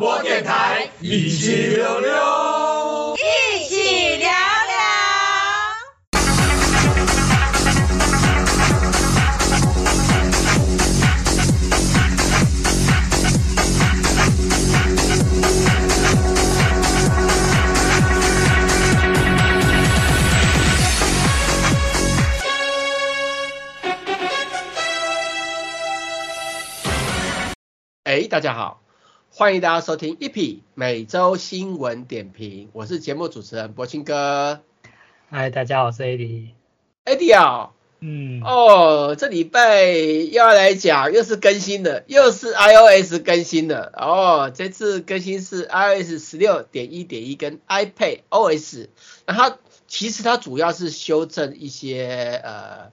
播电台一七六六，一起聊聊。哎，大家好，欢迎大家收听一匹每周新闻点评，我是节目主持人柏青哥。嗨，大家好，我是 AD。AD 啊，嗯，哦，这礼拜又要来讲，又是更新的，又是 iOS 更新的哦。这次更新是 iOS 十六点一点一跟 iPad OS，那它其实它主要是修正一些呃。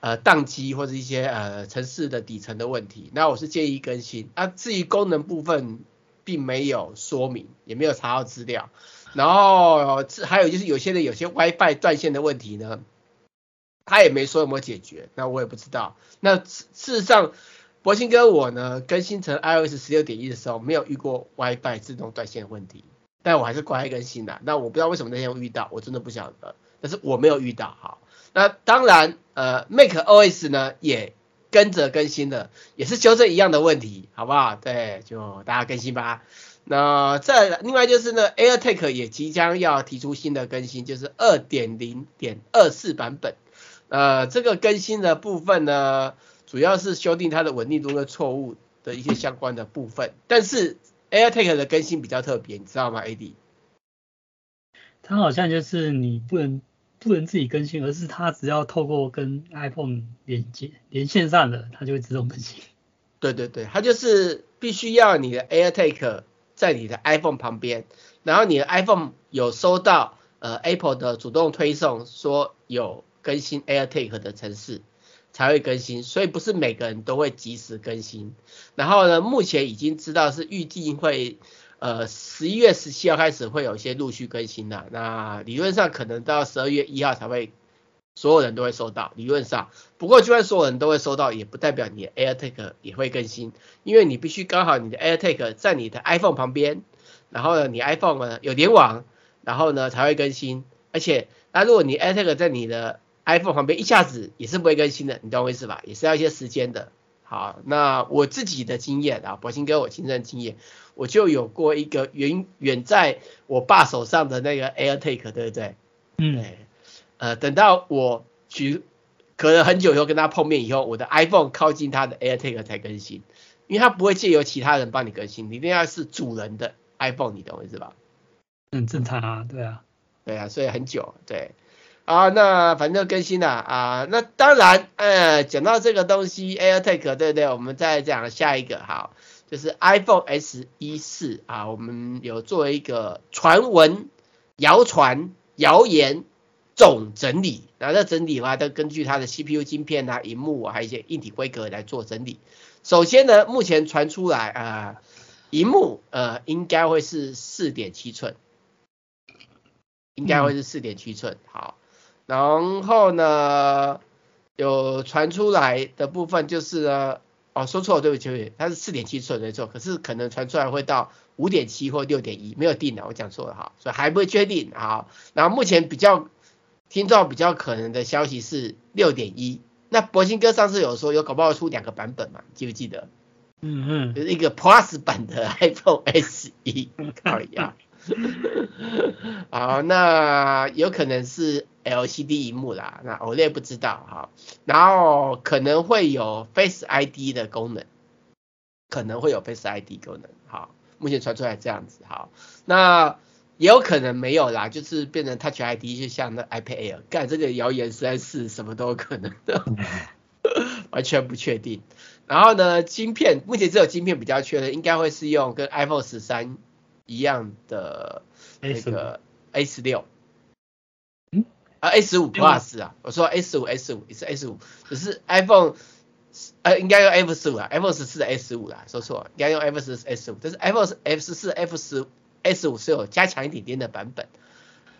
呃，宕机或者一些呃城市的底层的问题，那我是建议更新。啊，至于功能部分，并没有说明，也没有查到资料。然后还有就是有些的有些 WiFi 断线的问题呢，他也没说有没有解决，那我也不知道。那事实上，博兴哥我呢更新成 iOS 十六点一的时候，没有遇过 WiFi 自动断线的问题，但我还是乖乖更新的。那我不知道为什么那天会遇到，我真的不晓得。但是我没有遇到，好。那当然，呃，macOS 呢也跟着更新了，也是修正一样的问题，好不好？对，就大家更新吧。那再另外就是呢，AirTag 也即将要提出新的更新，就是二点零点二四版本。呃，这个更新的部分呢，主要是修订它的稳定度的错误的一些相关的部分。但是 AirTag 的更新比较特别，你知道吗？AD？它好像就是你不能。不能自己更新，而是它只要透过跟 iPhone 连接连线上的，它就会自动更新。对对对，它就是必须要你的 AirTag 在你的 iPhone 旁边，然后你的 iPhone 有收到呃 Apple 的主动推送说有更新 AirTag 的程式才会更新，所以不是每个人都会及时更新。然后呢，目前已经知道是预计会。呃，十一月十七号开始会有一些陆续更新的，那理论上可能到十二月一号才会，所有人都会收到。理论上，不过就算所有人都会收到，也不代表你的 AirTag 也会更新，因为你必须刚好你的 AirTag 在你的 iPhone 旁边，然后呢，你 iPhone 呢有联网，然后呢才会更新。而且，那如果你 AirTag 在你的 iPhone 旁边一下子也是不会更新的，你懂我意思吧？也是要一些时间的。好，那我自己的经验啊，博鑫哥我亲身经验，我就有过一个远远在我爸手上的那个 AirTag，对不对？嗯，呃，等到我去可能很久以后跟他碰面以后，我的 iPhone 靠近他的 AirTag 才更新，因为他不会借由其他人帮你更新，你一定要是主人的 iPhone，你懂我意思吧？很，正常啊，对啊，对啊，所以很久，对。啊，那反正更新了啊，那当然，呃，讲到这个东西，AirTag 对不对？我们再讲下一个，好，就是 iPhone SE 4啊，我们有做一个传闻、谣传、谣言总整理，那这整理的话，都根据它的 CPU 晶片啊、荧幕啊，还有一些硬体规格来做整理。首先呢，目前传出来啊，荧幕呃应该会是四点七寸，应该会是四点七寸，好。然后呢，有传出来的部分就是呢，哦，说错了，对不起，它是四点七寸没错，可是可能传出来会到五点七或六点一，没有定的，我讲错了哈，所以还不会确定。好，然后目前比较听到比较可能的消息是六点一，那博兴哥上次有说有搞不好出两个版本嘛，记不记得？嗯嗯，就是一个 Plus 版的 iPhone SE，靠呀。好，那有可能是 LCD 荧幕啦，那 OLED 不知道哈，然后可能会有 Face ID 的功能，可能会有 Face ID 功能，好，目前传出来这样子，好，那也有可能没有啦，就是变成 Touch ID，就像那 iPad Air，干这个谣言实在是什么都有可能的，完全不确定。然后呢，晶片目前只有晶片比较确认，应该会是用跟 iPhone 十三。一样的那个 A 十六，嗯啊十五 Plus 啊，我说十五十五也是十五，只是 iPhone 呃应该用 F 十五啊，iPhone 十四的 A 十五啦，说错了，应该用 F 十四十五，但是 iPhone F 十四 F 十十五是有加强一点点的版本，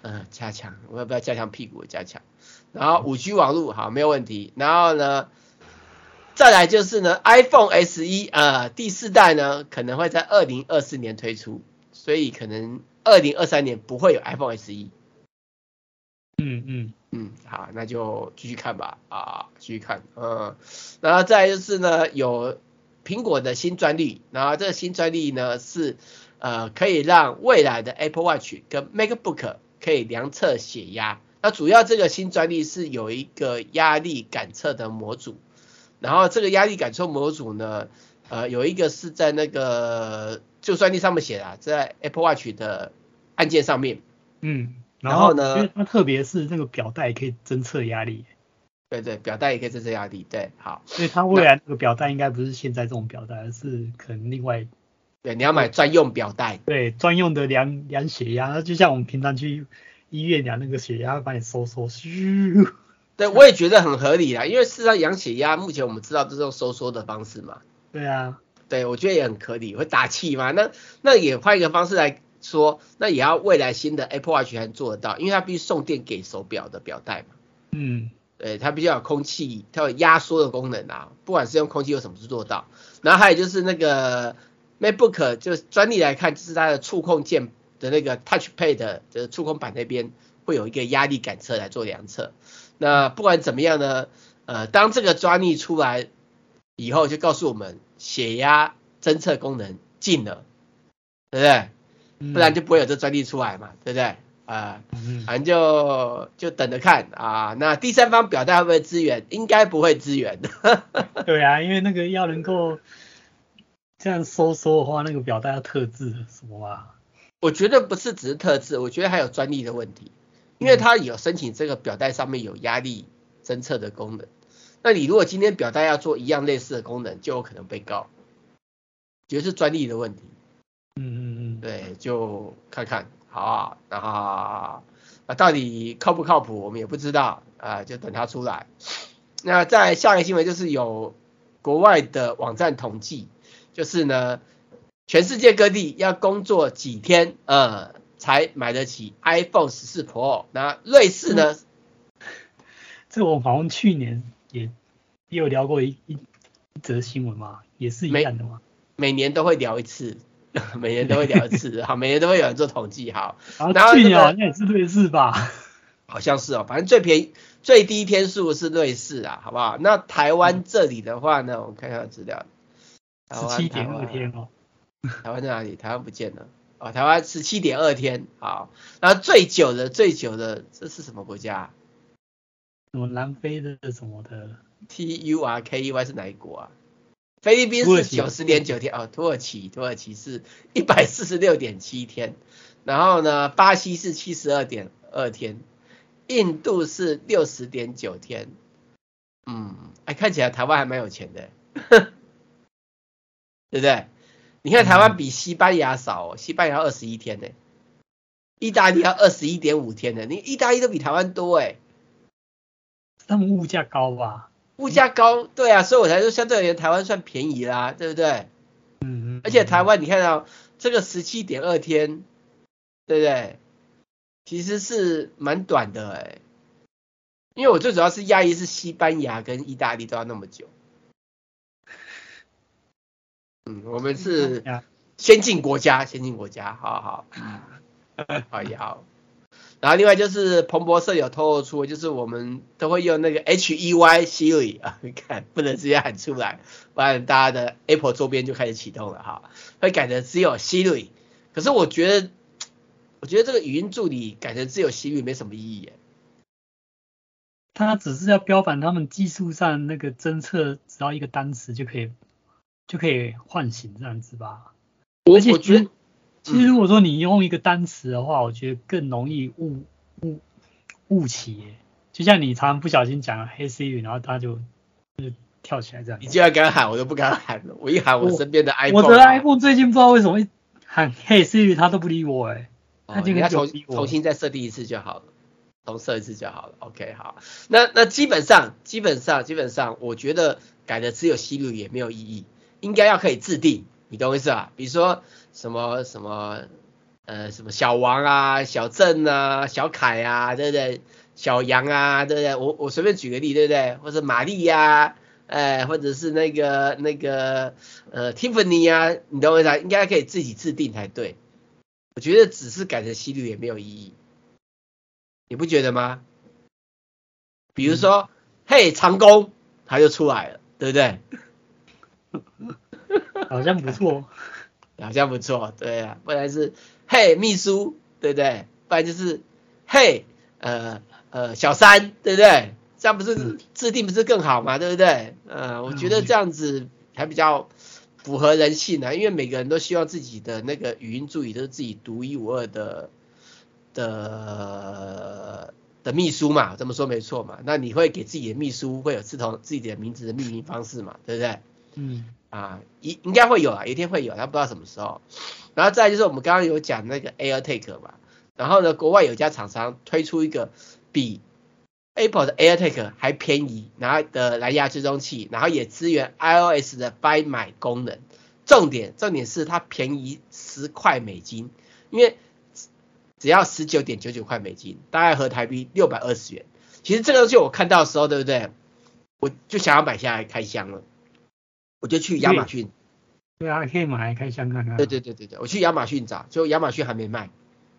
嗯、呃、加强，我要不要加强屁股？加强，然后五 G 网络好没有问题，然后呢再来就是呢，iPhone SE 呃第四代呢可能会在二零二四年推出，所以可能二零二三年不会有 iPhone SE。嗯嗯嗯，好，那就继续看吧，啊，继续看，嗯，然后再就是呢，有苹果的新专利，然后这个新专利呢是呃可以让未来的 Apple Watch 跟 MacBook 可以量测血压。那主要这个新专利是有一个压力感测的模组，然后这个压力感测模组呢，呃，有一个是在那个就专利上面写的，在 Apple Watch 的按键上面，嗯。然后呢，因为它特别是那个表带可以侦测压力。对对，表带也可以侦测压力。对，好。所以它未来那个表带应该不是现在这种表带，而是可能另外。对，你要买专用表带。对，专用的量量血压，就像我们平常去医院量那个血压，会帮你收缩。咻。对，我也觉得很合理啦，因为事实上量血压，目前我们知道这种收缩的方式嘛。对啊。对，我觉得也很合理，会打气嘛。那那也换一个方式来。说那也要未来新的 Apple Watch 才做得到，因为它必须送电给手表的表带嘛。嗯，对，它必须要有空气，它有压缩的功能啊，不管是用空气有什么是做到。然后还有就是那个 MacBook 就是专利来看，就是它的触控键的那个 Touch Pad 的触控板那边会有一个压力感测来做量测。那不管怎么样呢，呃，当这个专利出来以后，就告诉我们血压侦测功能进了，对不对？不然就不会有这专利出来嘛，对不对？啊、呃，反正就就等着看啊。那第三方表带会不会支援？应该不会支援。对啊，因为那个要能够这样收缩的话，那个表带要特制什么啊？我觉得不是只是特制，我觉得还有专利的问题，因为它有申请这个表带上面有压力侦测的功能。那你如果今天表带要做一样类似的功能，就有可能被告，觉得是专利的问题。嗯嗯嗯，对，就看看，好啊，然后啊，到底靠不靠谱，我们也不知道啊，就等它出来。那在下一个新闻就是有国外的网站统计，就是呢，全世界各地要工作几天，呃，才买得起 iPhone 十四 Pro。那瑞士呢？嗯、这我好像去年也也有聊过一一一则新闻嘛，也是一样的嘛。每年都会聊一次。每年都会聊一次，好，每年都会有人做统计，好。然后去年好像也是瑞士吧？好像是哦，反正最便宜、最低天数是瑞士啊，好不好？那台湾这里的话呢，我们看一下资料，十七点二天哦。台湾在哪里？台湾不见了。哦，台湾十七点二天，好。然后最久的、最久的，这是什么国家？什么南非的什么的？T U R K E Y 是哪一国啊？菲律宾是九十点九天哦，土耳其土耳其是一百四十六点七天，然后呢，巴西是七十二点二天，印度是六十点九天，嗯，哎，看起来台湾还蛮有钱的，对不对？你看台湾比西班牙少哦，西班牙二十一天呢，意大利要二十一点五天呢，你意大利都比台湾多哎，他们物价高吧？物价高，对啊，所以我才说相对而言台湾算便宜啦，对不对？嗯嗯。而且台湾你看到这个十七点二天，对不对？其实是蛮短的哎，因为我最主要是压抑是西班牙跟意大利都要那么久。嗯，我们是先进国家，先进国家，好好。嗯，好也好。然后另外就是彭博社有透露出，就是我们都会用那个 H E Y Siri 啊，你看不能直接喊出来，不然大家的 Apple 周边就开始启动了哈，会改成只有 Siri。可是我觉得，我觉得这个语音助理改成只有 Siri 没什么意义耶。它只是要标榜他们技术上那个侦测，只要一个单词就可以就可以唤醒这样子吧。我我觉得。其实如果说你用一个单词的话，我觉得更容易误误误起。就像你常常不小心讲了 Hey Siri，然后他就就跳起来这样。你就要敢喊，我都不敢喊了。我一喊，我身边的 iPhone，我的 iPhone 最近不知道为什么会喊黑 C 语他都不理我哎。他就要重重新再设定一次就好了，重设一次就好了。OK，好。那那基本上基本上基本上，我觉得改的只有 Siri 也没有意义，应该要可以自定。你懂我意思吧？比如说什么什么呃什么小王啊、小郑啊、小凯啊，对不对？小杨啊，对不对？我我随便举个例，对不对？或者玛丽呀，哎，或者是那个那个呃 Tiffany 啊，你懂我意思？应该可以自己制定才对。我觉得只是改成西律也没有意义，你不觉得吗？比如说，嗯、嘿，长工，他就出来了，对不对？好像不错，好像不错，对啊，不然是嘿秘书，对不对？不然就是嘿呃呃小三，对不对？这样不是制定不是更好嘛？对不对？呃，我觉得这样子还比较符合人性呢、啊，因为每个人都希望自己的那个语音助理都是自己独一无二的的的秘书嘛，这么说没错嘛。那你会给自己的秘书会有自同自己的名字的命名方式嘛？对不对？嗯。啊，应应该会有啊，一天会有，他不知道什么时候。然后再就是我们刚刚有讲那个 AirTag 嘛，然后呢，国外有家厂商推出一个比 Apple 的 AirTag 还便宜，然后的蓝牙追踪器，然后也支援 iOS 的 Find My 功能。重点重点是它便宜十块美金，因为只要十九点九九块美金，大概合台币六百二十元。其实这个东西我看到的时候，对不对？我就想要买下来开箱了。我就去亚马逊，对啊，可以买来开箱看看。对对对对对，我去亚马逊找，就亚马逊还没卖，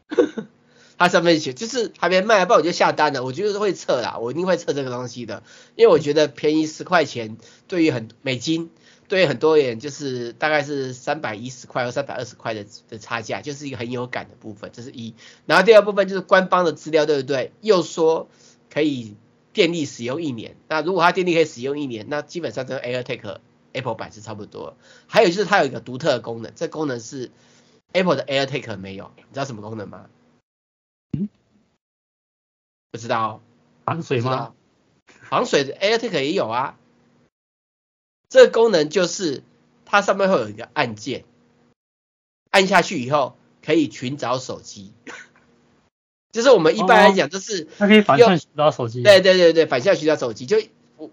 它上面写就是还没卖，不然我就下单了。我觉得会撤啦，我一定会撤这个东西的，因为我觉得便宜十块钱，对于很美金，对于很多人就是大概是三百一十块或三百二十块的的差价，就是一个很有感的部分，这是一。然后第二部分就是官方的资料，对不对？又说可以电力使用一年，那如果它电力可以使用一年，那基本上这个 AirTag。Apple 版是差不多，还有就是它有一个独特的功能，这功能是 Apple 的 AirTag 没有，你知道什么功能吗？嗯，不知道，防水吗？防水的 AirTag 也有啊。这个功能就是它上面会有一个按键，按下去以后可以寻找手机，就是我们一般来讲就是它可以反向寻找手机，对对对对，反向寻找手机，就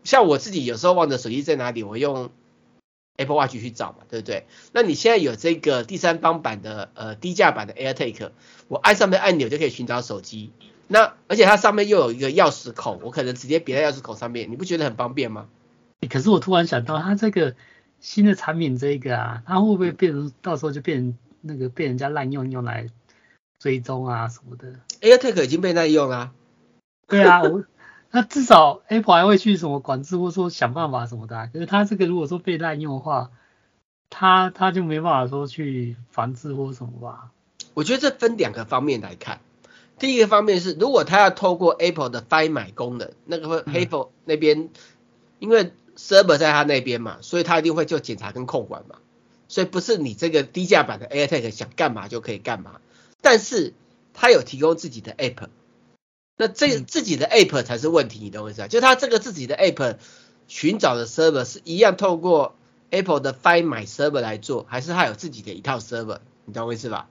像我自己有时候忘了手机在哪里，我用。Apple Watch 去找嘛，对不对？那你现在有这个第三方版的呃低价版的 AirTag，我按上面按钮就可以寻找手机。那而且它上面又有一个钥匙孔，我可能直接别在钥匙孔上面，你不觉得很方便吗？可是我突然想到，它这个新的产品这个啊，它会不会变成到时候就变那个被人家滥用用来追踪啊什么的？AirTag 已经被滥用了。对啊，我。那至少 Apple 还会去什么管制，或者说想办法什么的、啊。可是它这个如果说被滥用的话，它它就没办法说去防治或什么吧？我觉得这分两个方面来看。第一个方面是，如果它要透过 Apple 的 Find My 功能，那个会 Apple 那边，因为 Server 在它那边嘛，所以它一定会就检查跟控管嘛。所以不是你这个低价版的 AirTag 想干嘛就可以干嘛。但是它有提供自己的 App。那这自己的 app 才是问题，你懂我意思啊？就他这个自己的 app 寻找的 server 是一样透过 Apple 的 Find My server 来做，还是他有自己的一套 server？你懂我意思吧？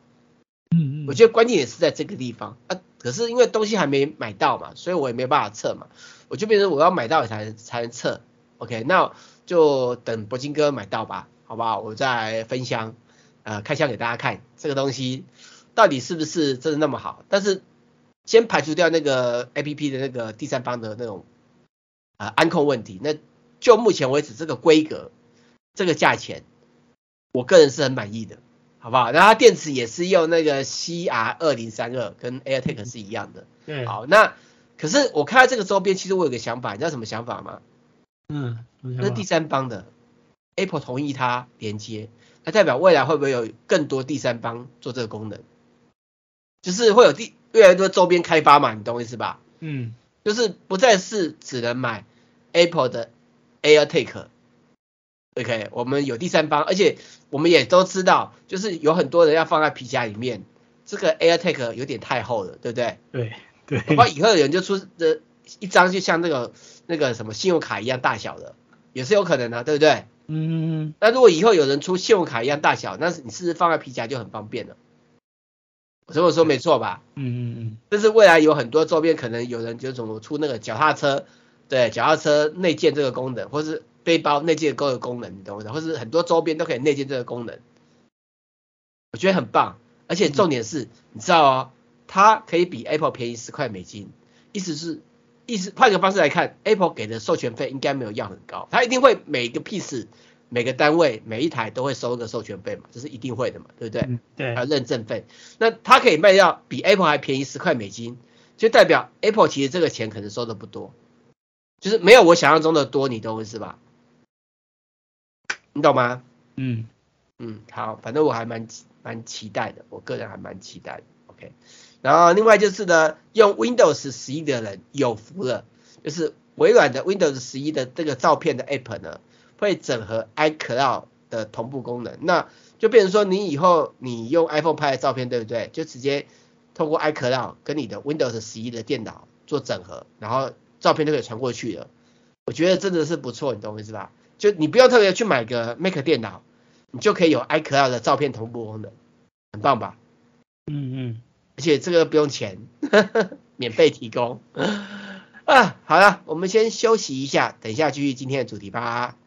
嗯嗯。我觉得关键也是在这个地方啊。可是因为东西还没买到嘛，所以我也没办法测嘛。我就变成我要买到才才能测。OK，那就等铂金哥买到吧，好不好？我再分享呃开箱给大家看这个东西到底是不是真的那么好，但是。先排除掉那个 APP 的那个第三方的那种啊、呃、安控问题，那就目前为止这个规格、这个价钱，我个人是很满意的，好不好？然后它电池也是用那个 CR 二零三二，跟 AirTag 是一样的。对。好，那可是我看到这个周边，其实我有个想法，你知道什么想法吗？嗯。那第三方的，Apple 同意它连接，那代表未来会不会有更多第三方做这个功能？就是会有第。越来越多周边开发嘛，你懂我意思吧？嗯，就是不再是只能买 Apple 的 AirTag，OK，我们有第三方，而且我们也都知道，就是有很多人要放在皮夹里面，这个 AirTag 有点太厚了，对不对？对对。恐怕以后有人就出的一张就像那个那个什么信用卡一样大小的，也是有可能的，对不对？嗯。那如果以后有人出信用卡一样大小，那你是不是放在皮夹就很方便了？我这么说没错吧？嗯嗯嗯。但是未来有很多周边，可能有人就怎么出那个脚踏车，对，脚踏车内建这个功能，或是背包内建这个功能，你懂不懂？或是很多周边都可以内建这个功能，我觉得很棒。而且重点是，你知道哦，它可以比 Apple 便宜十块美金，意思是意思换个方式来看，Apple 给的授权费应该没有要很高，它一定会每个 piece 每个单位每一台都会收个授权费嘛，这是一定会的嘛，对不对？嗯、对。还有认证费，那它可以卖掉比 Apple 还便宜十块美金，就代表 Apple 其实这个钱可能收的不多，就是没有我想象中的多，你懂我意思吧？你懂吗？嗯嗯，好，反正我还蛮蛮期待的，我个人还蛮期待的。OK，然后另外就是呢，用 Windows 十一的人有福了，就是微软的 Windows 十一的这个照片的 App 呢，会整合 iCloud 的同步功能，那就变成说你以后你用 iPhone 拍的照片，对不对？就直接透过 iCloud 跟你的 Windows 十一的电脑做整合，然后照片就可以传过去了。我觉得真的是不错，你懂我意思吧？就你不用特别去买个 Mac 电脑，你就可以有 iCloud 的照片同步功能，很棒吧？嗯嗯，而且这个不用钱，呵 呵免费提供。啊，好了，我们先休息一下，等一下继续今天的主题吧。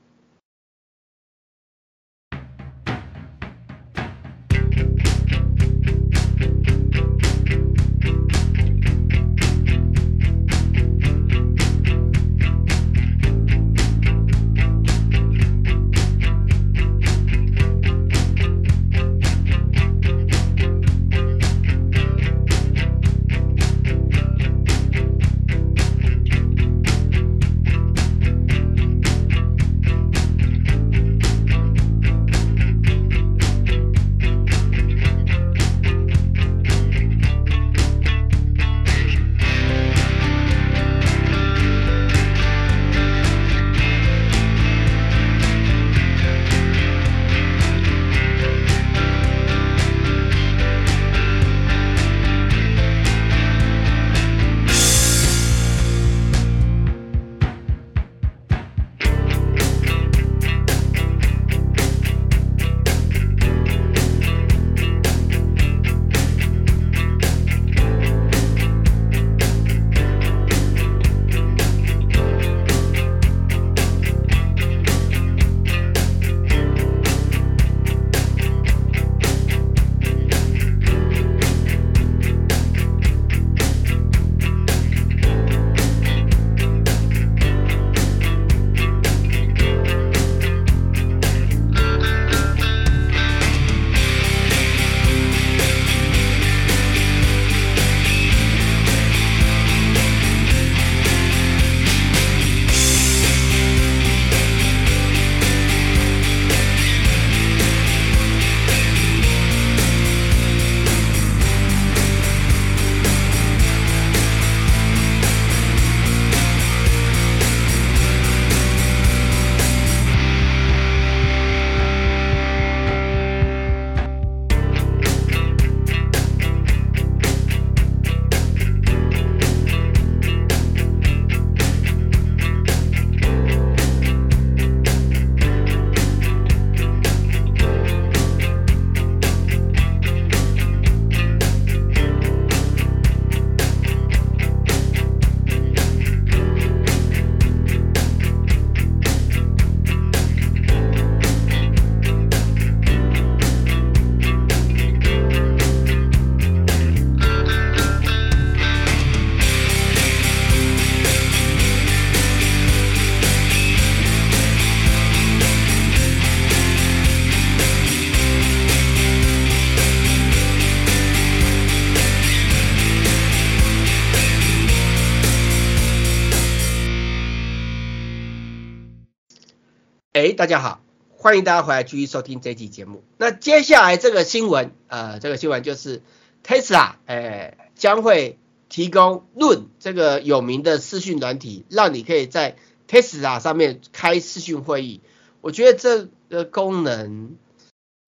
欢迎大家回来继续收听这期节目。那接下来这个新闻，呃，这个新闻就是 Tesla，哎，将会提供 Room 这个有名的视讯软体，让你可以在 Tesla 上面开视讯会议。我觉得这个功能，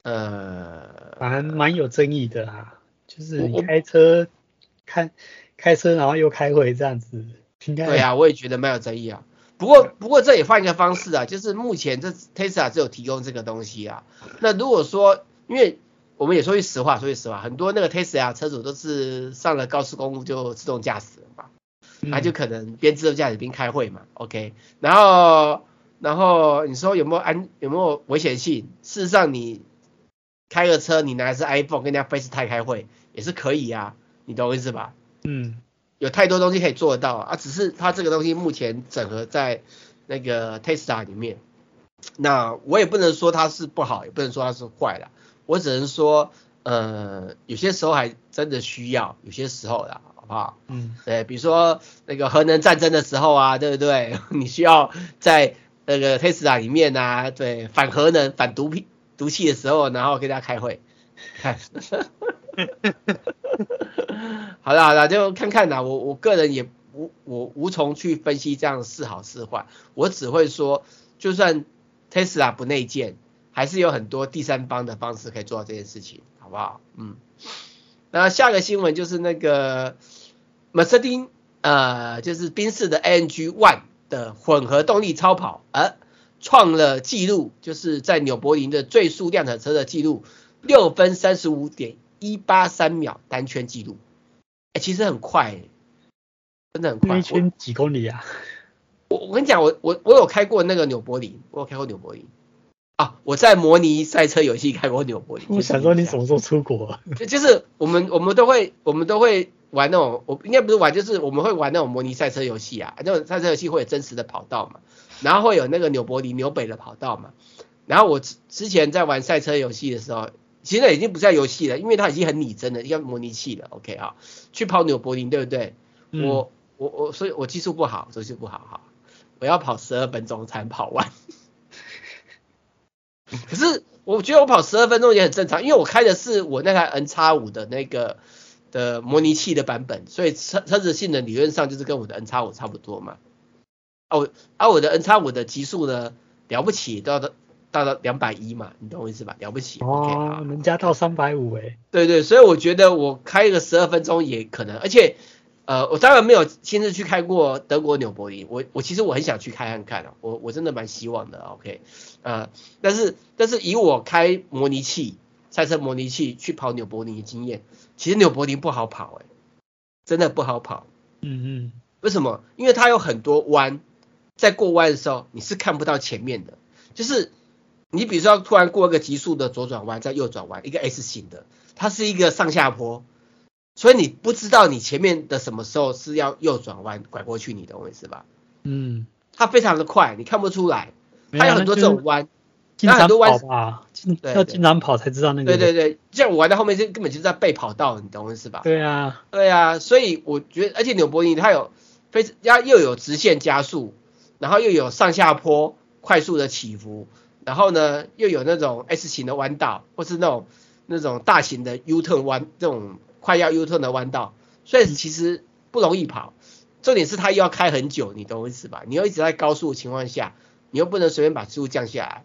呃，蛮蛮有争议的啊，就是你开车开开车，然后又开会这样子，应该对啊，我也觉得蛮有争议啊。不过，不过这也换一个方式啊，就是目前这 Tesla 只有提供这个东西啊。那如果说，因为我们也说句实话，说句实话，很多那个 Tesla 车主都是上了高速公路就自动驾驶了嘛，他就可能边自动驾驶边开会嘛。OK，然后，然后你说有没有安有没有危险性？事实上，你开个车，你拿的是 iPhone 跟人家 FaceTime 开会也是可以啊，你懂我意思吧？嗯。有太多东西可以做得到啊，只是它这个东西目前整合在那个 Tesla 里面，那我也不能说它是不好，也不能说它是坏的，我只能说，呃，有些时候还真的需要，有些时候啦，好不好？嗯，对，比如说那个核能战争的时候啊，对不对？你需要在那个 Tesla 里面啊，对，反核能、反毒品、毒气的时候，然后跟大家开会，看。好了好了，就看看啦。我我个人也无我无从去分析这样是好是坏，我只会说，就算 Tesla 不内建，还是有很多第三方的方式可以做到这件事情，好不好？嗯。那下个新闻就是那个 Mercedes 呃，就是宾士的 AMG One 的混合动力超跑，而创了纪录，就是在纽柏林的最速量产车的纪录，六分三十五点一八三秒单圈记录。哎、欸，其实很快、欸，真的很快。一圈几公里啊？我我跟你讲，我我我有开过那个纽柏林，我有开过纽柏林啊。我在模拟赛车游戏开过纽柏林。我想说你什么时候出国、啊？就就是我们我们都会我们都会玩那种，我应该不是玩，就是我们会玩那种模拟赛车游戏啊。那种赛车游戏会有真实的跑道嘛，然后会有那个纽柏林纽北的跑道嘛。然后我之之前在玩赛车游戏的时候。现在已经不在游戏了，因为它已经很拟真了，要模拟器了。OK 啊，去跑纽柏林对不对？嗯、我我我，所以我技术不好，技术不好哈。我要跑十二分钟才能跑完。可是我觉得我跑十二分钟也很正常，因为我开的是我那台 N 叉五的那个的模拟器的版本，所以车车子性能理论上就是跟我的 N 叉五差不多嘛。哦，而我的 N 叉五的极速呢，了不起都要。到了两百一嘛，你懂我意思吧？了不起哦人家到三百五哎。对对，所以我觉得我开个十二分钟也可能，而且呃，我当然没有亲自去开过德国纽柏林，我我其实我很想去开看看的，我我真的蛮希望的，OK，呃，但是但是以我开模拟器赛车模拟器去跑纽柏林的经验，其实纽柏林不好跑哎，真的不好跑。嗯嗯。为什么？因为它有很多弯，在过弯的时候你是看不到前面的，就是。你比如说，突然过一个急速的左转弯，再右转弯，一个 S 型的，它是一个上下坡，所以你不知道你前面的什么时候是要右转弯拐过去，你懂我意思吧？嗯，它非常的快，你看不出来，它有很多这种弯，它很多弯啊，要经常跑才知道那个。对对对，像我玩到后面，这根本就是在背跑道，你懂我意思吧？对啊，对啊，所以我觉得，而且纽柏林它有非常，它又有直线加速，然后又有上下坡快速的起伏。然后呢，又有那种 S 型的弯道，或是那种那种大型的 U turn 弯，这种快要 U turn 的弯道，所以其实不容易跑。重点是它又要开很久，你懂我意思吧？你又一直在高速的情况下，你又不能随便把速度降下来，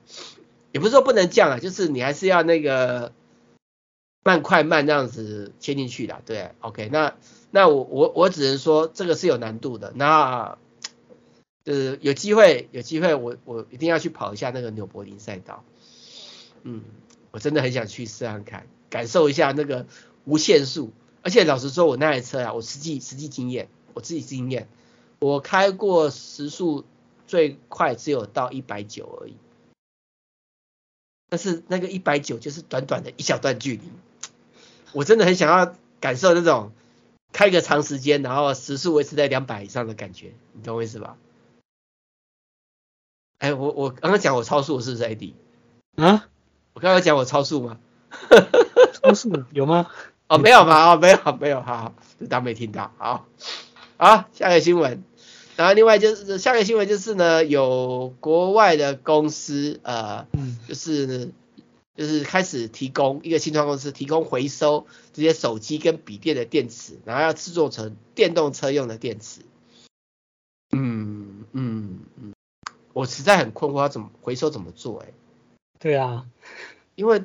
也不是说不能降啊，就是你还是要那个慢快慢这样子切进去的。对，OK，那那我我我只能说这个是有难度的。那就是有机会，有机会我我一定要去跑一下那个纽柏林赛道。嗯，我真的很想去试试看，感受一下那个无限速。而且老实说，我那台车啊，我实际实际经验，我自己经验，我开过时速最快只有到一百九而已。但是那个一百九就是短短的一小段距离，我真的很想要感受那种开个长时间，然后时速维持在两百以上的感觉，你懂我意思吧？哎、欸，我我刚刚讲我超速是不是 AD？啊？我刚刚讲我超速吗？超速有吗？哦，没有吧？哦，没有，没有，好好，就当没听到。好，好，下个新闻。然后另外就是下个新闻就是呢，有国外的公司呃，就是就是开始提供一个新创公司提供回收这些手机跟笔电的电池，然后要制作成电动车用的电池。嗯嗯嗯。我实在很困惑，要怎么回收怎么做？哎，对啊，因为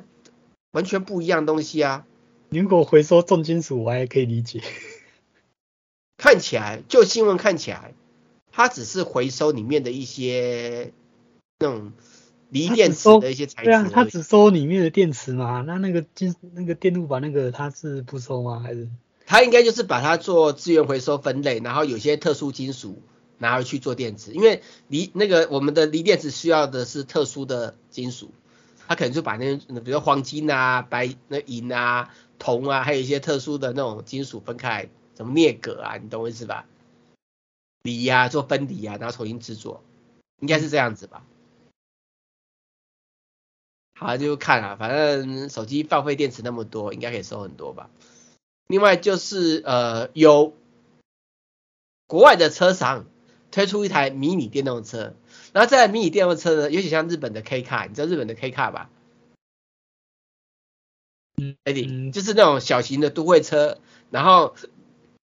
完全不一样东西啊。如果回收重金属，我还可以理解。看起来，就新闻看起来，它只是回收里面的一些那种锂电池的一些材质。对啊，它只收里面的电池嘛。那那个金那个电路板那个它是不收吗？还是？它应该就是把它做资源回收分类，然后有些特殊金属。拿回去做电池，因为锂那个我们的锂电池需要的是特殊的金属，它可能就把那比如黄金啊、白那银啊、铜啊，还有一些特殊的那种金属分开什么镍铬啊，你懂我意思吧？锂呀、啊，做分离呀、啊，然后重新制作，应该是这样子吧？好，就看啊，反正手机报废电池那么多，应该可以收很多吧。另外就是呃，有国外的车商推出一台迷你电动车，然后这台迷你电动车呢，有点像日本的 K Car，你知道日本的 K Car 吧？嗯，Eddie，就是那种小型的都会车，然后。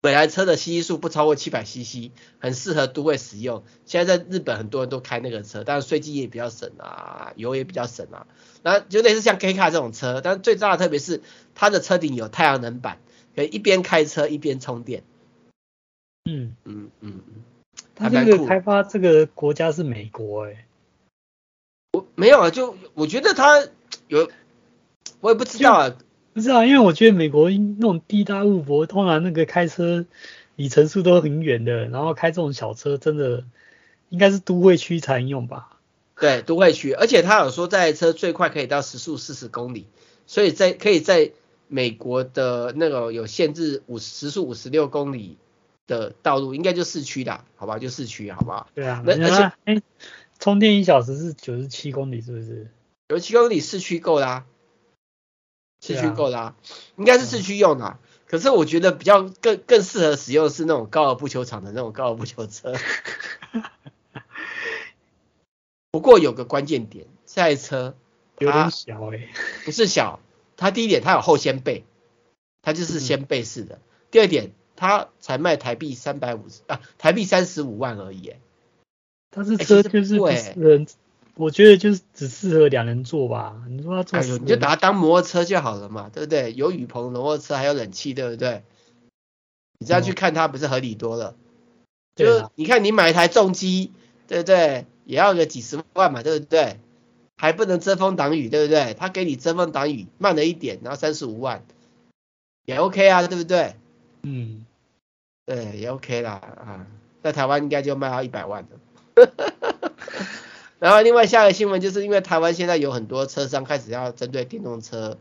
本来车的 CC 数不超过七百 CC，很适合都会使用。现在在日本很多人都开那个车，但是税金也比较省啊，油也比较省啊。然后就类似像 K Car 这种车，但是最大的特别是它的车顶有太阳能板，可以一边开车一边充电。嗯嗯嗯嗯。它这个开发这个国家是美国哎、欸。我没有啊，就我觉得他 有，我也不知道啊。不是啊，因为我觉得美国那种地大物博，通常那个开车里程数都很远的，然后开这种小车真的应该是都会区才能用吧？对，都会区，而且他有说这台车最快可以到时速四十公里，所以在可以在美国的那个有限制五时速五十六公里的道路，应该就市区的，好吧？就市区，好不好？对啊，那而且哎，充电一小时是九十七公里，是不是？九十七公里市区够啦。市区够啦，啊，应该是市区用的。可是我觉得比较更更适合使用的是那种高尔夫球场的那种高尔夫球车。不过有个关键点，这台车有点小诶，欸，不是小，它第一点它有后掀背，它就是掀背式的。嗯，第二点，它才卖台币三百五十啊，台币三十五万而已，欸。它是车就是不是人。我觉得就是只适合两人坐吧。你说他坐，你就把它当摩托车就好了嘛，对不对？有雨棚、摩托车还有冷气，对不对？你这样去看它不是合理多了？嗯、就你看你买一台重机，对不对？也要个几十万嘛，对不对？还不能遮风挡雨，对不对？他给你遮风挡雨，慢了一点，然后三十五万也 OK 啊，对不对？嗯，对，也 OK 啦啊，在台湾应该就卖到一百万的。然后另外下一个新闻就是因为台湾现在有很多车商开始要针对电动车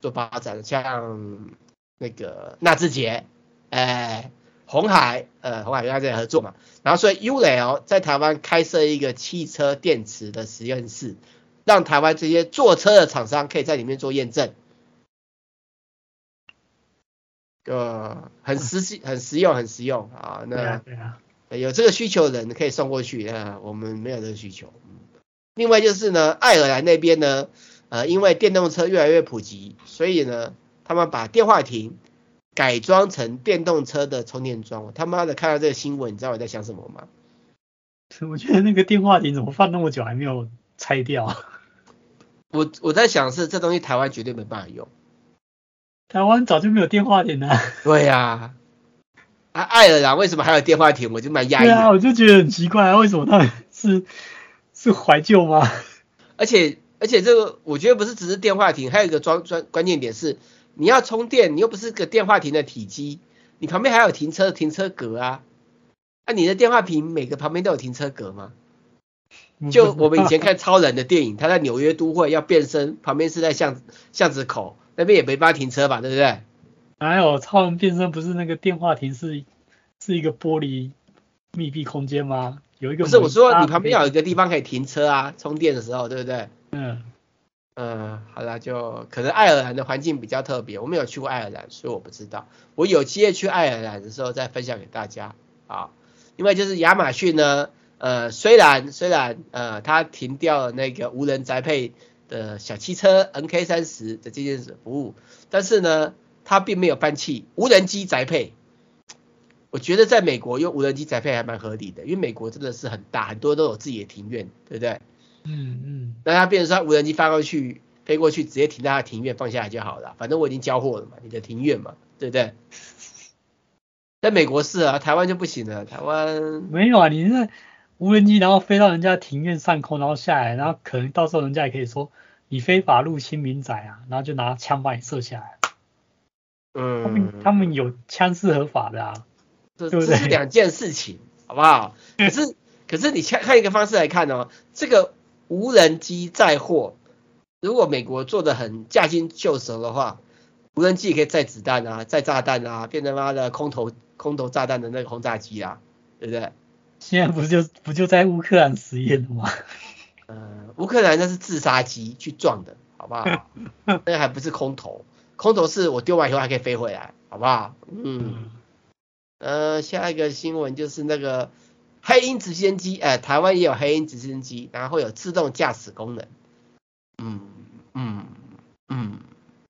做发展，像那个纳智捷，哎，红海，呃，红海跟他在合作嘛，然后所以 ULEO 在台湾开设一个汽车电池的实验室，让台湾这些做车的厂商可以在里面做验证，呃，很实际、很实用、很实用啊。那有这个需求的人可以送过去啊，我们没有这个需求。另外就是呢，爱尔兰那边呢，呃，因为电动车越来越普及，所以呢，他们把电话亭改装成电动车的充电桩。我他妈的看到这个新闻，你知道我在想什么吗？我觉得那个电话亭怎么放那么久还没有拆掉？我我在想是这东西台湾绝对没办法用。台湾早就没有电话亭了。对呀，啊，爱尔兰为什么还有电话亭？我就蛮讶异。对啊，我就觉得很奇怪啊，为什么他们是？是怀旧吗？而且而且这个我觉得不是只是电话亭，还有一个装装关键点是，你要充电，你又不是个电话亭的体积，你旁边还有停车停车格啊，那、啊、你的电话亭每个旁边都有停车格吗？就我们以前看超人的电影，他在纽约都会要变身，旁边是在巷巷子口，那边也没办法停车吧，对不对？还有超人变身不是那个电话亭是是一个玻璃密闭空间吗？有一个不是我说，你旁边有一个地方可以停车啊，充电的时候，对不对？嗯嗯，好了，就可能爱尔兰的环境比较特别，我没有去过爱尔兰，所以我不知道。我有机会去爱尔兰的时候再分享给大家啊。另外就是亚马逊呢，呃，虽然虽然呃，它停掉了那个无人宅配的小汽车 NK 三十的这件事服务，但是呢，它并没有放弃无人机宅配。我觉得在美国用无人机宅配还蛮合理的，因为美国真的是很大，很多都有自己的庭院，对不对？嗯嗯。那它变成说无人机发过去，飞过去，直接停在它的庭院放下来就好了，反正我已经交货了嘛，你的庭院嘛，对不对？在美国是啊，台湾就不行了，台湾没有啊，你那无人机然后飞到人家庭院上空，然后下来，然后可能到时候人家也可以说你非法入侵民宅啊，然后就拿枪把你射下来。嗯。他们他们有枪是合法的啊。这是两件事情，好不好？可是可是你看看一个方式来看哦，这个无人机载货，如果美国做的很驾轻就熟的话，无人机也可以载子弹啊，载炸弹啊，变成妈的空投空投炸弹的那个轰炸机啊，对不对？现在不就不就在乌克兰实验的吗？呃，乌克兰那是自杀机去撞的，好不好？那个还不是空投，空投是我丢完以后还可以飞回来，好不好？嗯。呃，下一个新闻就是那个黑鹰直升机，呃，台湾也有黑鹰直升机，然后会有自动驾驶功能。嗯嗯嗯，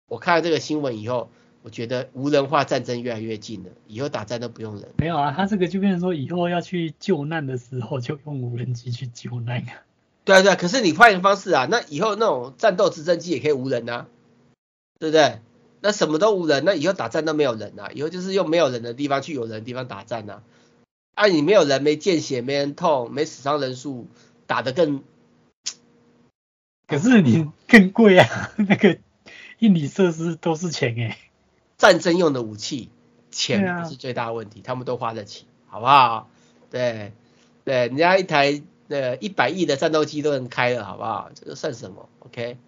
我看了这个新闻以后，我觉得无人化战争越来越近了，以后打仗都不用人。没有啊，他这个就变成说以后要去救难的时候就用无人机去救难啊。对啊对啊，可是你换一个方式啊，那以后那种战斗直升机也可以无人啊，对不对？那什么都无人，那以后打仗都没有人啊，以后就是用没有人的地方去有人的地方打仗啊。啊，你没有人，没见血，没人痛，没死伤人数，打得更。可是你更贵啊，那个硬体设施都是钱哎。战争用的武器，钱不是最大的问题，啊、他们都花得起，好不好？对，对，人家一台呃一百亿的战斗机都能开了，好不好？这个算什么？OK。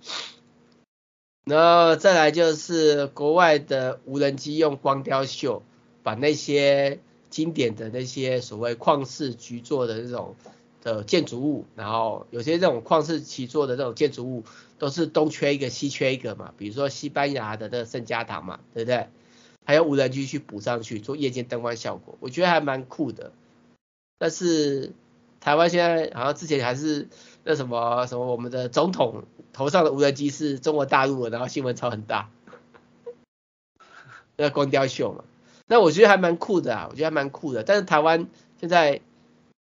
然后再来就是国外的无人机用光雕秀，把那些经典的那些所谓旷世巨作的这种的建筑物，然后有些这种旷世奇作的这种建筑物，都是东缺一个西缺一个嘛，比如说西班牙的那圣家堂嘛，对不对？还有无人机去补上去做夜间灯光效果，我觉得还蛮酷的。但是台湾现在好像之前还是。那什么什么，我们的总统头上的无人机是中国大陆的，然后新闻超很大，那光雕秀嘛，那我觉得还蛮酷的啊，我觉得还蛮酷的。但是台湾现在，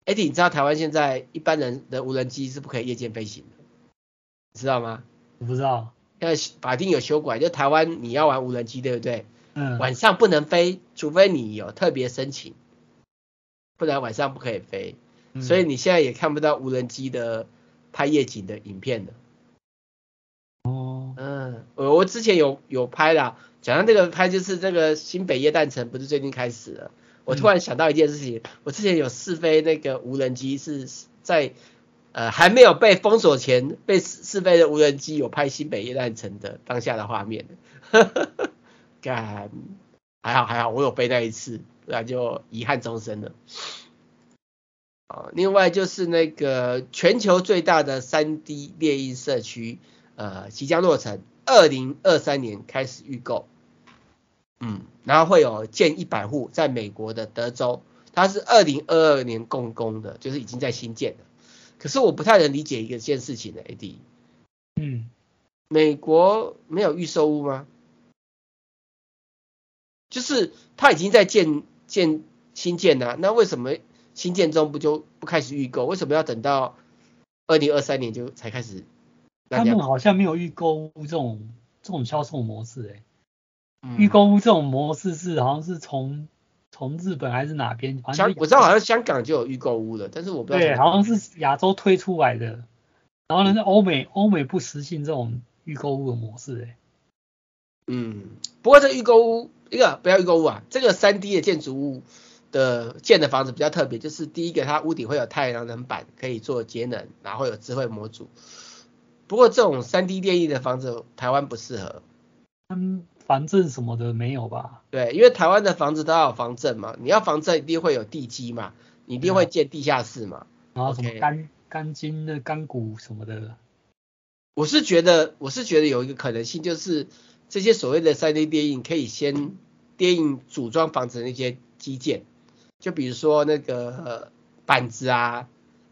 哎，你知道台湾现在一般人的无人机是不可以夜间飞行的，你知道吗？我不知道。现在法定有修改，就台湾你要玩无人机，对不对？嗯。晚上不能飞，除非你有特别申请，不然晚上不可以飞。所以你现在也看不到无人机的拍夜景的影片的。哦，嗯，我我之前有有拍啦，讲到这个拍就是这个新北夜诞城不是最近开始了，我突然想到一件事情，我之前有试飞那个无人机是在呃还没有被封锁前被试试飞的无人机有拍新北耶诞城的当下的画面，呵呵，干，还好还好我有飞那一次，不然就遗憾终生了。哦另外就是那个全球最大的 3D 猎鹰社区，呃，即将落成，二零二三年开始预购，嗯，然后会有建一百户，在美国的德州，它是二零二二年动工的，就是已经在新建的。可是我不太能理解一个件事情的，AD，嗯，美国没有预售屋吗？就是它已经在建建新建了，那为什么？新建中不就不开始预购？为什么要等到二零二三年就才开始？他们好像没有预购这种这种销售模式哎、欸。预购、屋、这种模式是好像是从从日本还是哪边？香我知道好像香港就有预购屋了，但是我不知道。对，好像是亚洲推出来的。然后呢，欧美欧美不实行这种预购屋的模式哎、欸。嗯，不过这预购屋一个不要预购屋啊，这个三 D 的建筑物。的建的房子比较特别，就是第一个它屋顶会有太阳能板，可以做节能，然后有智慧模组。不过这种三 D 列印的房子台湾不适合。嗯，防震什么的没有吧？对，因为台湾的房子都要有防震嘛，你要防震一定会有地基嘛，你一定会建地下室嘛。然后什么钢钢筋的钢骨什么的。我是觉得，我是觉得有一个可能性，就是这些所谓的三 D 电影可以先电影组装房子的那些基建。就比如说那个板子啊、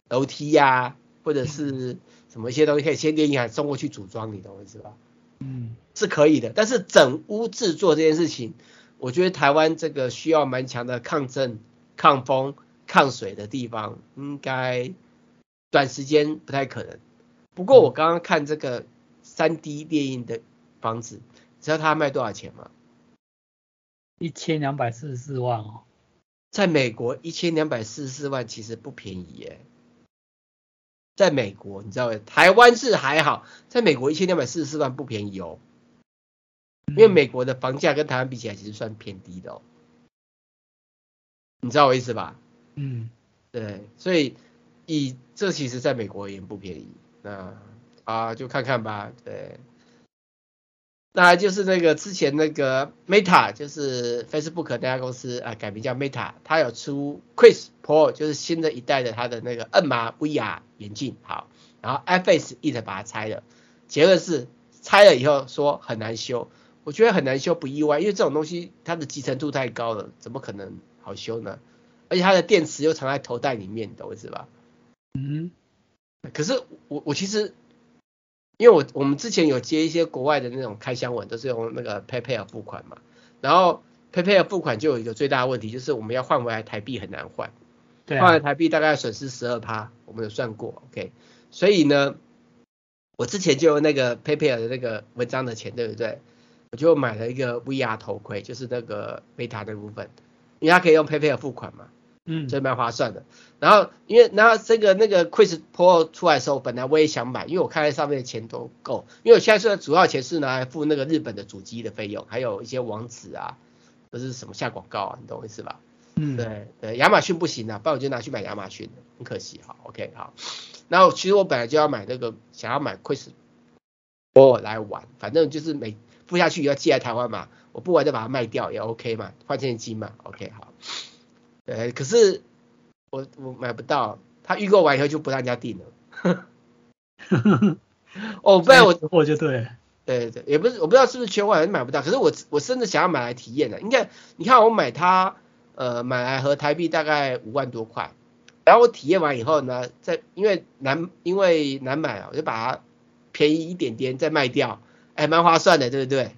楼梯呀、啊，或者是什么一些东西，可以先电影还送过去组装，你懂我意思吧？嗯，是可以的。但是整屋制作这件事情，我觉得台湾这个需要蛮强的抗震、抗风、抗水的地方，应该短时间不太可能。不过我刚刚看这个三 D 列印的房子，你知道它卖多少钱吗？一千两百四十四万哦。在美国一千两百四十四万其实不便宜耶，在美国你知道吗？台湾是还好，在美国一千两百四十四万不便宜哦，因为美国的房价跟台湾比起来其实算偏低的哦，你知道我意思吧？嗯，对，所以以这其实在美国也不便宜，那啊就看看吧，对。那就是那个之前那个 Meta，就是 Facebook 那家公司啊，改名叫 Meta，它有出 Quest Pro，就是新的一代的它的那个摁麻 VR 眼镜。好，然后一直把它拆了，结论是拆了以后说很难修，我觉得很难修不意外，因为这种东西它的集成度太高了，怎么可能好修呢？而且它的电池又藏在头戴里面，懂我意思吧？嗯，可是我我其实。因为我我们之前有接一些国外的那种开箱文，都是用那个 PayPal 付款嘛，然后 PayPal 付款就有一个最大的问题，就是我们要换回来台币很难换，对、啊，换回来台币大概损失十二趴，我们有算过，OK，所以呢，我之前就用那个 PayPal 的那个文章的钱，对不对？我就买了一个 VR 头盔，就是那个 Meta 的部分，因为它可以用 PayPal 付款嘛。嗯，所以蛮划算的。然后因为然后这个那个 Quest Pro 出来的时候，本来我也想买，因为我看在上面的钱都够。因为我现在说的主要钱是拿来付那个日本的主机的费用，还有一些网址啊，或者是什么下广告啊，你懂我意思吧？嗯，对对，亚马逊不行啊，不然我就拿去买亚马逊，很可惜。哈，OK 好。然后其实我本来就要买那个，想要买 Quest Pro 来玩，反正就是每付下去要寄来台湾嘛，我不玩就把它卖掉也 OK 嘛，换现金嘛，OK 好。对，可是我我买不到，他预购完以后就不让人家订了。哦，不然我我就对，对对，也不是我不知道是不是缺货还是买不到，可是我我真的想要买来体验的。应该你看我买它，呃，买来合台币大概五万多块，然后我体验完以后呢，再因为难因为难买啊，我就把它便宜一点点再卖掉，哎，蛮划算的，对不对？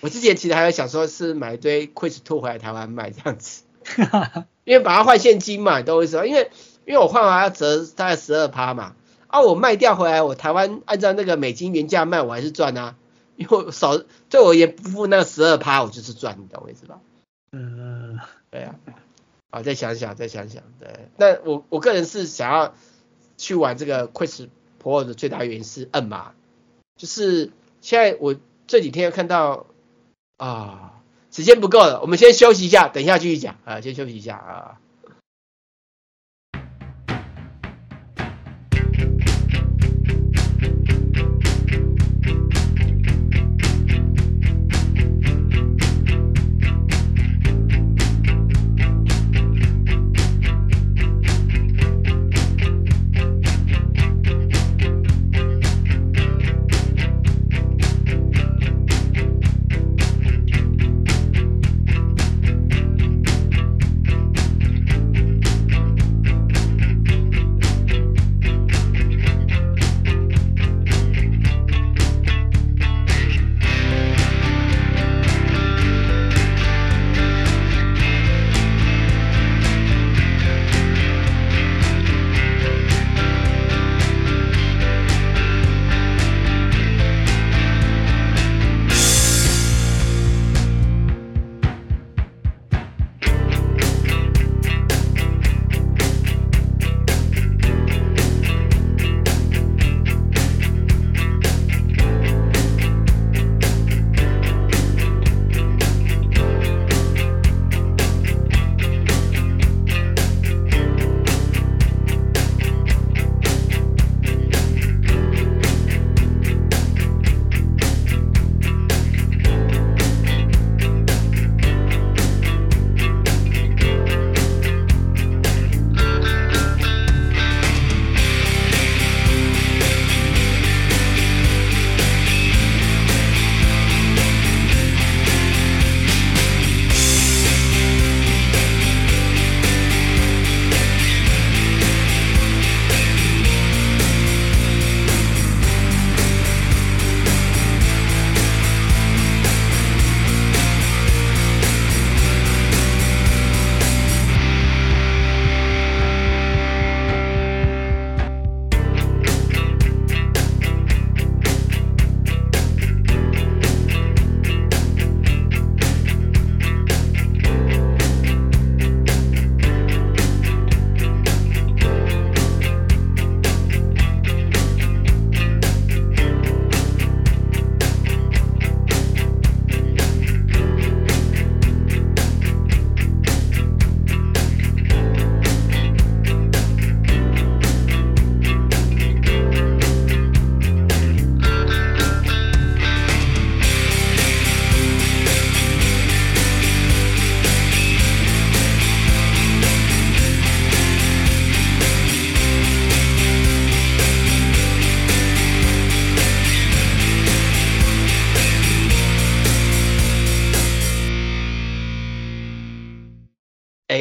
我之前其实还有想说是买一堆 Quest 2回来台湾卖这样子。因为把它换现金嘛，你懂我意思吗？因为因为我换完要折大概十二趴嘛，啊我卖掉回来，我台湾按照那个美金原价卖，我还是赚啊，因为我少对我也不付那个十二趴，我就是赚，你懂我意思吧？嗯，对啊，好再想想再想想，对，那我我个人是想要去玩这个 Quest Pro 的最大原因是摁嘛，就是现在我这几天看到啊。时间不够了，我们先休息一下，等一下继续讲啊，先休息一下啊。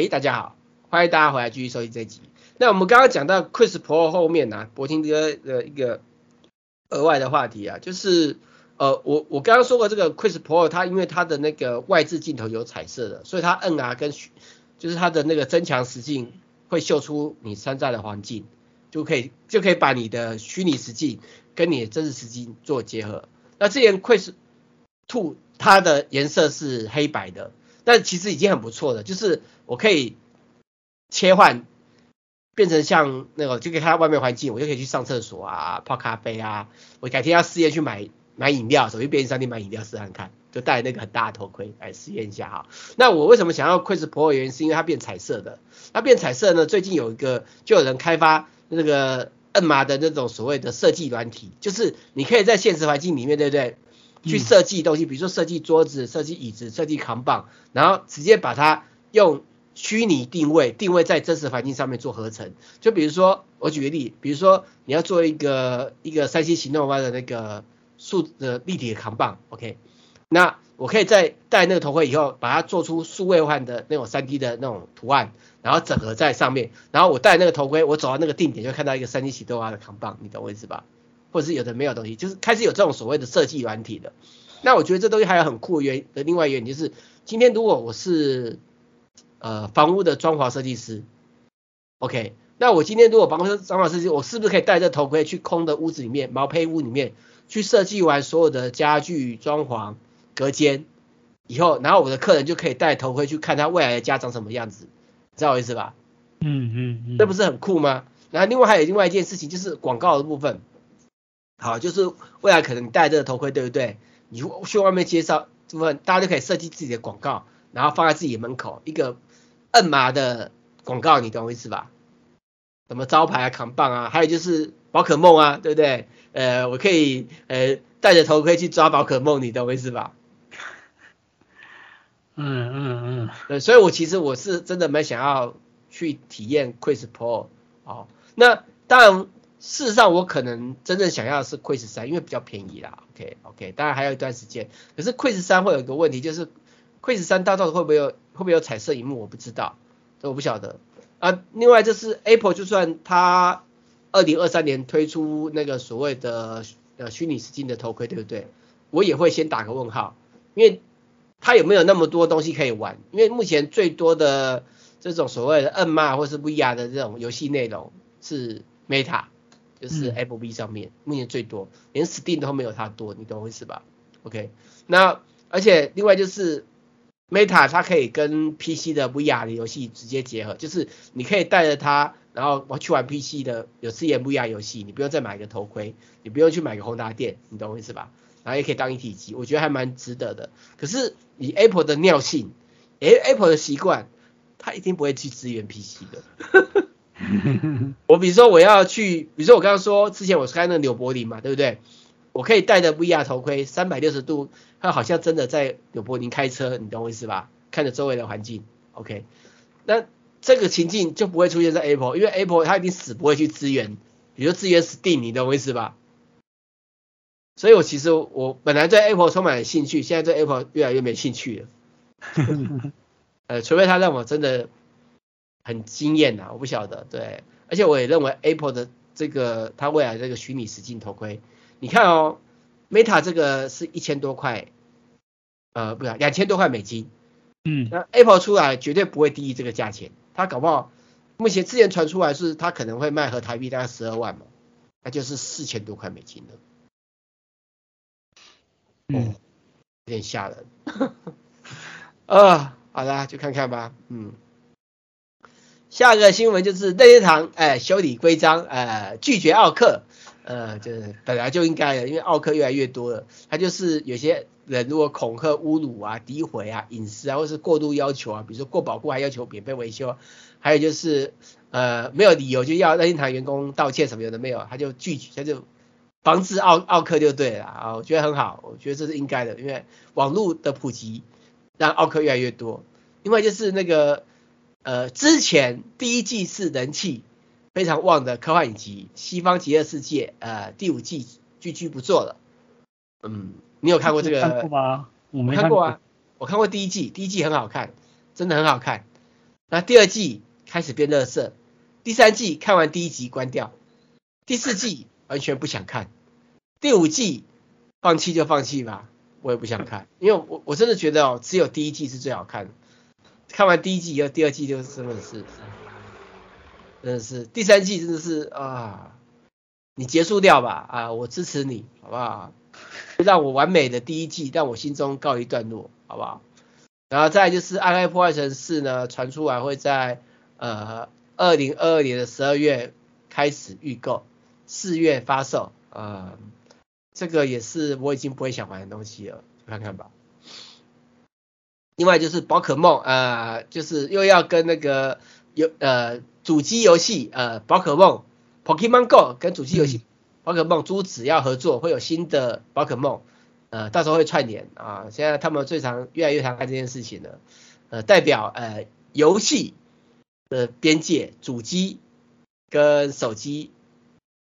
大家好，欢迎大家回来继续收听这一集。那我们刚刚讲到 Quest Pro 后面呢、啊，博听哥的一个额外的话题啊，就是呃，我我刚刚说过这个 Quest Pro，它因为它的那个外置镜头有彩色的，所以它 NR 跟就是它的那个增强实境会秀出你山寨的环境，就可以就可以把你的虚拟实境跟你的真实实境做结合。那之前 Quest 2它的颜色是黑白的。但其实已经很不错了，就是我可以切换变成像那个，就可以看外面环境，我就可以去上厕所啊、泡咖啡啊。我改天要试验去买买饮料，手机便利商店买饮料试看看，就戴那个很大的头盔来试验一下哈。那我为什么想要 Quest Pro 原因，是因为它变彩色的。它变彩色呢，最近有一个就有人开发那个摁麻的那种所谓的设计软体，就是你可以在现实环境里面，对不对？去设计东西，比如说设计桌子、设计椅子、设计扛棒，然后直接把它用虚拟定位定位在真实环境上面做合成。就比如说，我举个例，比如说你要做一个一个三星行动弯的那个数的立体的扛棒，OK，那我可以在戴那个头盔以后，把它做出数位化的那种 3D 的那种图案，然后整合在上面，然后我戴那个头盔，我走到那个定点就看到一个 3D 行动弯的扛棒，你懂我意思吧？或者是有的没有东西，就是开始有这种所谓的设计软体的。那我觉得这东西还有很酷的原因的另外一个原因就是，今天如果我是呃房屋的装潢设计师，OK，那我今天如果房屋装潢设计，我是不是可以戴着头盔去空的屋子里面毛坯屋里面去设计完所有的家具装潢隔间以后，然后我的客人就可以戴头盔去看他未来的家长什么样子，知道我意思吧？嗯嗯嗯，这不是很酷吗？然后另外还有另外一件事情就是广告的部分。好，就是未来可能你戴这个头盔，对不对？你去外面介绍这部分，大家就可以设计自己的广告，然后放在自己的门口，一个摁麻的广告，你懂我意思吧？什么招牌啊、扛棒啊，还有就是宝可梦啊，对不对？呃，我可以呃戴着头盔去抓宝可梦，你懂我意思吧？嗯嗯嗯。对，所以我其实我是真的蛮想要去体验 Quest Pro。好，那当然。事实上，我可能真正想要的是 Quest 3，因为比较便宜啦。OK OK，当然还有一段时间。可是 Quest 3会有一个问题，就是 Quest 3到时候会不会有会不会有彩色萤幕，我不知道，这我不晓得。啊，另外就是 Apple 就算它二零二三年推出那个所谓的呃虚拟实境的头盔，对不对？我也会先打个问号，因为它有没有那么多东西可以玩？因为目前最多的这种所谓的 NMA 或是 VR 的这种游戏内容是 Meta。就是 appleb 上面目前最多，连 Steam 都没有它多，你懂我意思吧？OK，那而且另外就是 Meta 它可以跟 PC 的 VR 的游戏直接结合，就是你可以带着它，然后我去玩 PC 的有自研 VR 游戏，你不用再买一个头盔，你不用去买个宏达电，你懂我意思吧？然后也可以当一体机，我觉得还蛮值得的。可是以 Apple 的尿性，诶 Apple 的习惯，它一定不会去支援 PC 的。我比如说我要去，比如说我刚刚说之前我是开那个纽柏林嘛，对不对？我可以戴着 VR 头盔，三百六十度，它好像真的在纽柏林开车，你懂我意思吧？看着周围的环境，OK。那这个情境就不会出现在 Apple，因为 Apple 它一定死不会去支援，比如说支援 Steam，你懂我意思吧？所以我其实我本来对 Apple 充满了兴趣，现在对 Apple 越来越没兴趣了。呃，除非他让我真的。很惊艳呐，我不晓得，对，而且我也认为 Apple 的这个它未来这个虚拟实境头盔，你看哦，Meta 这个是一千多块，呃，不是两千多块美金，嗯，那 Apple 出来绝对不会低于这个价钱，它搞不好目前之前传出来是它可能会卖和台币大概十二万嘛，那就是四千多块美金了，嗯，有点吓人，啊，好啦，就看看吧，嗯。下个新闻就是任天堂哎修理规章呃拒绝奥客呃就是本来就应该的，因为奥客越来越多了，他就是有些人如果恐吓、侮辱啊、诋毁啊、隐私啊，或是过度要求啊，比如说过保护还要求免费维修，还有就是呃没有理由就要任天堂员工道歉什么的没有，他就拒绝，他就防止奥奥客就对了。啊，我觉得很好，我觉得这是应该的，因为网络的普及让奥客越来越多，另外就是那个。呃，之前第一季是人气非常旺的科幻影集《西方极乐世界》，呃，第五季居居不做了。嗯，你有看过这个？看过吗？我没看过啊，我看过第一季，第一季很好看，真的很好看。那第二季开始变垃圾，第三季看完第一集关掉，第四季完全不想看，第五季放弃就放弃吧，我也不想看，因为我我真的觉得哦，只有第一季是最好看的，看完第一季以后，第二季就真的是，真的是第三季真的是啊，你结束掉吧啊，我支持你，好不好？让我完美的第一季，让我心中告一段落，好不好？然后再就是《暗黑破坏神四》呢，传出来会在呃二零二二年的十二月开始预购，四月发售。呃，这个也是我已经不会想玩的东西了，看看吧。另外就是宝可梦，呃，就是又要跟那个游呃主机游戏呃宝可梦 Pokemon Go 跟主机游戏宝可梦珠子要合作，会有新的宝可梦。呃，到时候会串联啊，现在他们最常越来越常干这件事情了。呃，代表呃游戏的边界，主机跟手机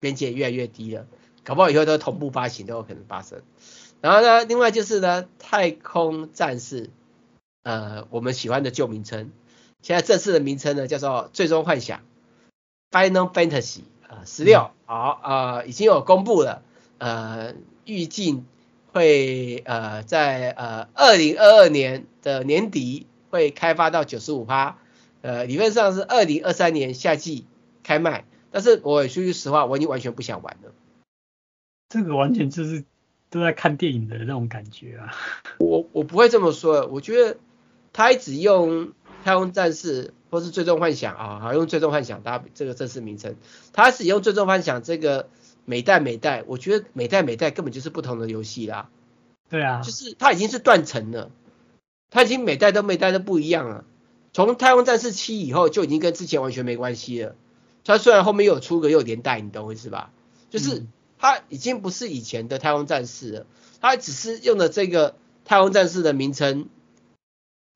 边界越来越低了，搞不好以后都同步发行都有可能发生。然后呢，另外就是呢，太空战士，呃，我们喜欢的旧名称，现在正式的名称呢叫做最终幻想 Final Fantasy 啊十六，好啊、呃，已经有公布了，呃，预计。会呃在呃二零二二年的年底会开发到九十五趴，呃理论上是二零二三年夏季开卖，但是我说句实话，我已经完全不想玩了。这个完全就是都在看电影的那种感觉啊。我我不会这么说，我觉得他一直用太空战士或是最终幻想啊，好用最终幻想搭这个正式名称，他使用最终幻想这个。每代每代，我觉得每代每代根本就是不同的游戏啦。对啊，就是它已经是断层了，它已经每代都每代都不一样了。从太空战士七以后就已经跟之前完全没关系了。它虽然后面又有出个又有连带，你懂我意思吧？就是它已经不是以前的太空战士了，它只是用了这个太空战士的名称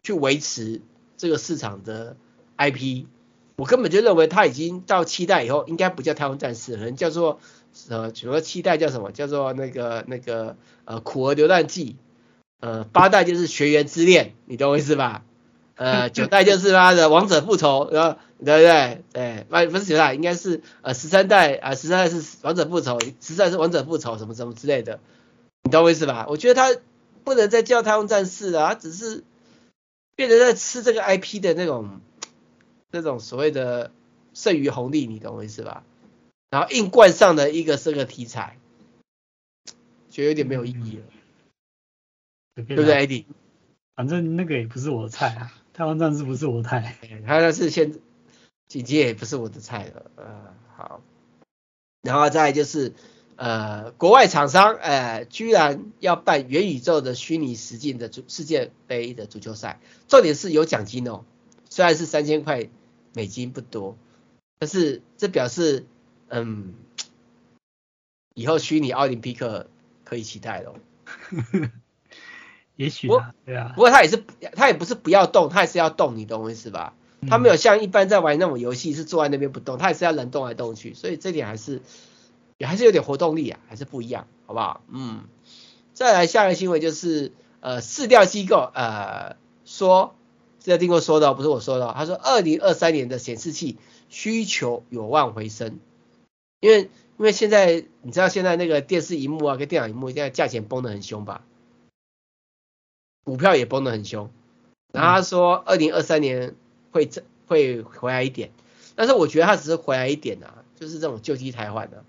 去维持这个市场的 IP。我根本就认为他已经到七代以后应该不叫太空战士，可能叫做。呃，主要七代叫什么？叫做那个那个呃苦儿流浪记，呃八代就是学员之恋，你懂我意思吧？呃九代就是他的王者复仇，然后对不对？对，不不是九代，应该是呃十三代啊，十三代是王者复仇，十三代是王者复仇什么什么之类的，你懂我意思吧？我觉得他不能再叫太空战士了，他只是变成在吃这个 IP 的那种那种所谓的剩余红利，你懂我意思吧？然后硬灌上的一个这个题材，觉得有点没有意义了，嗯、对不对，AD？反正那个也不是我的菜啊，太空战士不是我的菜，他那是现紧接也不是我的菜了，呃，好，然后再来就是呃，国外厂商呃，居然要办元宇宙的虚拟实境的足世界杯的足球赛，重点是有奖金哦，虽然是三千块美金不多，但是这表示。嗯，以后虚拟奥林匹克可以期待喽。也许啊，对啊。不过他也是，他也不是不要动，他也是要动，你懂我意思吧？他没有像一般在玩那种游戏是坐在那边不动，他也是要人动来动去，所以这点还是也还是有点活动力啊，还是不一样，好不好？嗯。再来下一个新闻就是，呃，市调机构呃说，这个机构说的，不是我说的，他说二零二三年的显示器需求有望回升。因为因为现在你知道现在那个电视荧幕啊跟电脑荧幕现在价钱崩得很凶吧，股票也崩得很凶，然后他说二零二三年会这会回来一点，但是我觉得他只是回来一点啊，就是这种旧机台换的，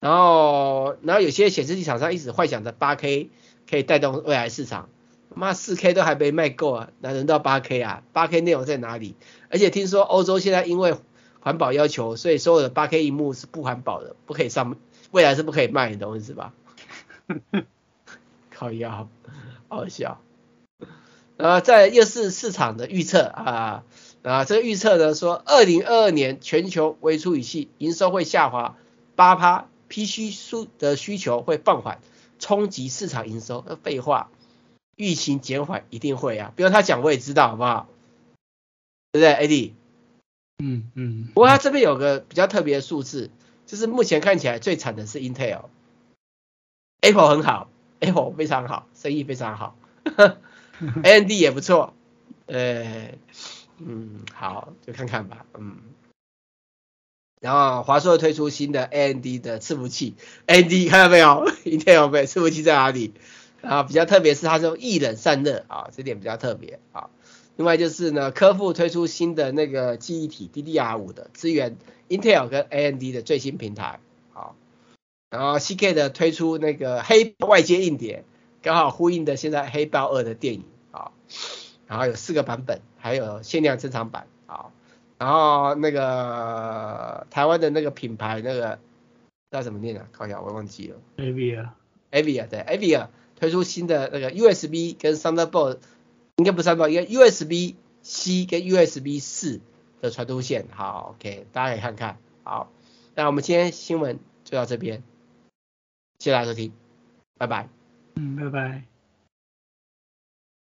然后然后有些显示器厂商一直幻想着八 K 可以带动未来市场，妈四 K 都还没卖够啊，哪轮到八 K 啊？八 K 内容在哪里？而且听说欧洲现在因为环保要求，所以所有的八 K 萤幕是不环保的，不可以上，未来是不可以卖的东西是吧？靠腰，好笑。然后在又是市场的预测啊，啊，这个预测呢说，二零二二年全球微处理器营收会下滑八趴，PC 数的需求会放缓，冲击市场营收。那废话，疫情减缓一定会啊，不用他讲我也知道，好不好？对不对，AD？嗯嗯，不过他这边有个比较特别的数字，就是目前看起来最惨的是 Intel，Apple 很好，Apple 非常好，生意非常好，AMD 也不错，呃，嗯，好，就看看吧，嗯。然后华硕推出新的 AMD 的伺服器，AMD 看到没有？Intel 没，伺服器在哪里？啊，比较特别是它是用液冷散热啊，这点比较特别啊。另外就是呢，科富推出新的那个记忆体 DDR5 的，支援 Intel 跟 AMD 的最新平台啊。然后 CK 的推出那个黑外接硬碟，刚好呼应的现在黑豹二的电影啊。然后有四个版本，还有限量珍藏版啊。然后那个台湾的那个品牌那个叫什么念啊？靠一下，我忘记了。Avia，Avia 对，Avia 推出新的那个 USB 跟 Thunderbolt，应该不是 Thunderbolt，应该 USB C 跟 USB 四的传输线。好，OK，大家可以看看。好，那我们今天新闻就到这边，谢谢大家收听，拜拜。嗯，拜拜。